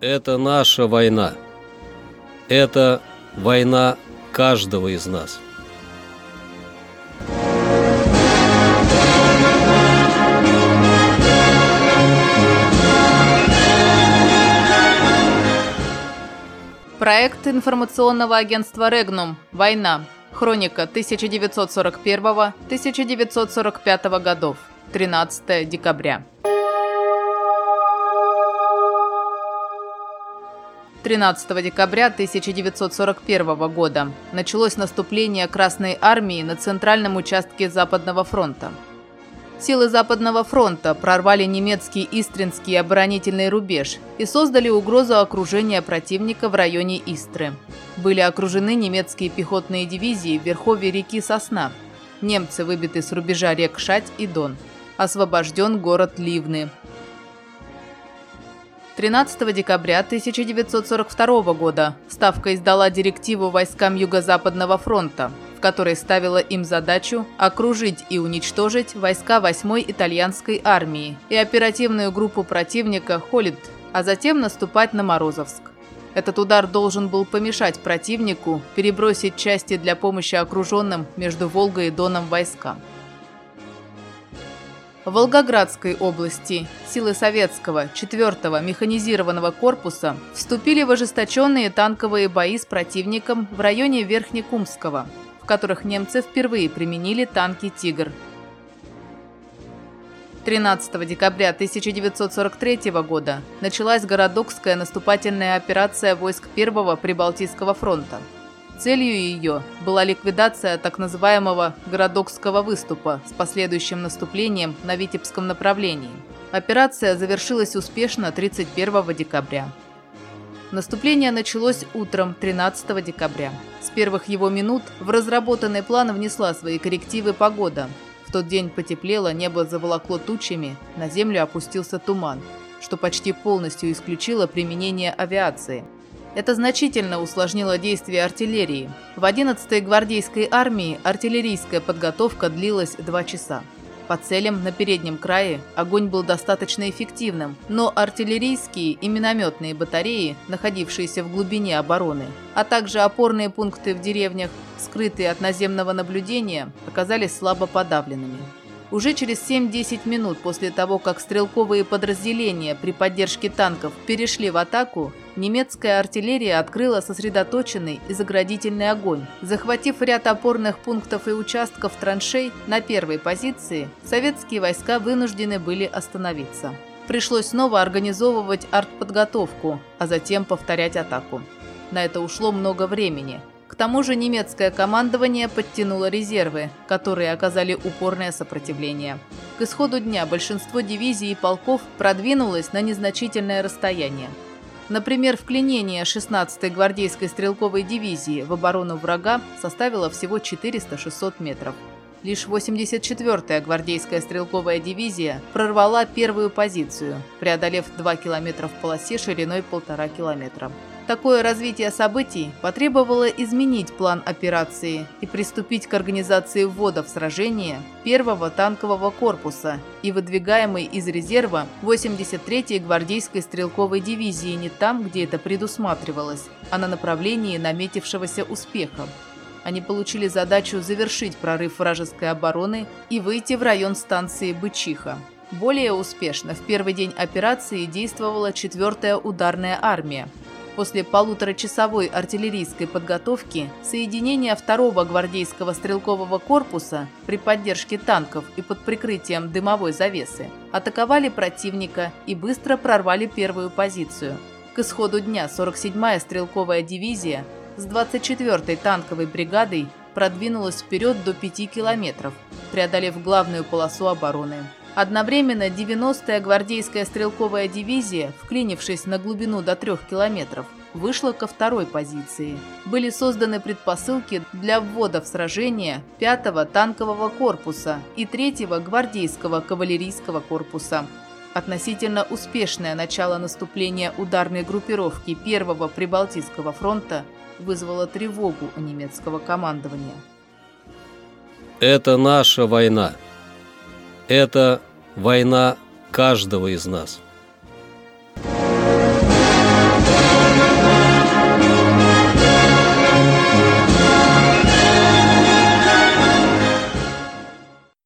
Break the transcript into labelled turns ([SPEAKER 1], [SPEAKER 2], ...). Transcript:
[SPEAKER 1] Это наша война. Это война каждого из нас.
[SPEAKER 2] Проект информационного агентства «Регнум. Война. Хроника 1941-1945 годов. 13 декабря. 13 декабря 1941 года началось наступление Красной Армии на центральном участке Западного фронта. Силы Западного фронта прорвали немецкий Истринский оборонительный рубеж и создали угрозу окружения противника в районе Истры. Были окружены немецкие пехотные дивизии в верховье реки Сосна. Немцы выбиты с рубежа рек Шать и Дон. Освобожден город Ливны. 13 декабря 1942 года Ставка издала директиву войскам Юго-Западного фронта, в которой ставила им задачу окружить и уничтожить войска 8-й итальянской армии и оперативную группу противника «Холид», а затем наступать на Морозовск. Этот удар должен был помешать противнику перебросить части для помощи окруженным между Волгой и Доном войскам. В Волгоградской области силы советского 4-го механизированного корпуса вступили в ожесточенные танковые бои с противником в районе Верхнекумского, в которых немцы впервые применили танки «Тигр». 13 декабря 1943 года началась городокская наступательная операция войск Первого Прибалтийского фронта – Целью ее была ликвидация так называемого «городокского выступа» с последующим наступлением на Витебском направлении. Операция завершилась успешно 31 декабря. Наступление началось утром 13 декабря. С первых его минут в разработанный план внесла свои коррективы погода. В тот день потеплело, небо заволокло тучами, на землю опустился туман, что почти полностью исключило применение авиации – это значительно усложнило действия артиллерии. В 11-й гвардейской армии артиллерийская подготовка длилась два часа. По целям на переднем крае огонь был достаточно эффективным, но артиллерийские и минометные батареи, находившиеся в глубине обороны, а также опорные пункты в деревнях, скрытые от наземного наблюдения, оказались слабо подавленными. Уже через 7-10 минут после того, как стрелковые подразделения при поддержке танков перешли в атаку, немецкая артиллерия открыла сосредоточенный и заградительный огонь. Захватив ряд опорных пунктов и участков траншей на первой позиции, советские войска вынуждены были остановиться. Пришлось снова организовывать артподготовку, а затем повторять атаку. На это ушло много времени – к тому же немецкое командование подтянуло резервы, которые оказали упорное сопротивление. К исходу дня большинство дивизий и полков продвинулось на незначительное расстояние. Например, вклинение 16-й гвардейской стрелковой дивизии в оборону врага составило всего 400-600 метров. Лишь 84-я гвардейская стрелковая дивизия прорвала первую позицию, преодолев 2 километра в полосе шириной 1,5 километра. Такое развитие событий потребовало изменить план операции и приступить к организации ввода в сражение первого танкового корпуса и выдвигаемой из резерва 83-й гвардейской стрелковой дивизии не там, где это предусматривалось, а на направлении наметившегося успеха. Они получили задачу завершить прорыв вражеской обороны и выйти в район станции Бычиха. Более успешно в первый день операции действовала 4-я ударная армия, После полуторачасовой артиллерийской подготовки соединения 2-го гвардейского стрелкового корпуса при поддержке танков и под прикрытием дымовой завесы атаковали противника и быстро прорвали первую позицию. К исходу дня 47-я стрелковая дивизия с 24-й танковой бригадой продвинулась вперед до 5 километров, преодолев главную полосу обороны. Одновременно 90-я гвардейская стрелковая дивизия, вклинившись на глубину до 3 километров, вышла ко второй позиции. Были созданы предпосылки для ввода в сражение 5-го танкового корпуса и 3-го гвардейского кавалерийского корпуса. Относительно успешное начало наступления ударной группировки 1-го Прибалтийского фронта вызвало тревогу у немецкого командования.
[SPEAKER 1] Это наша война. Это война каждого из нас.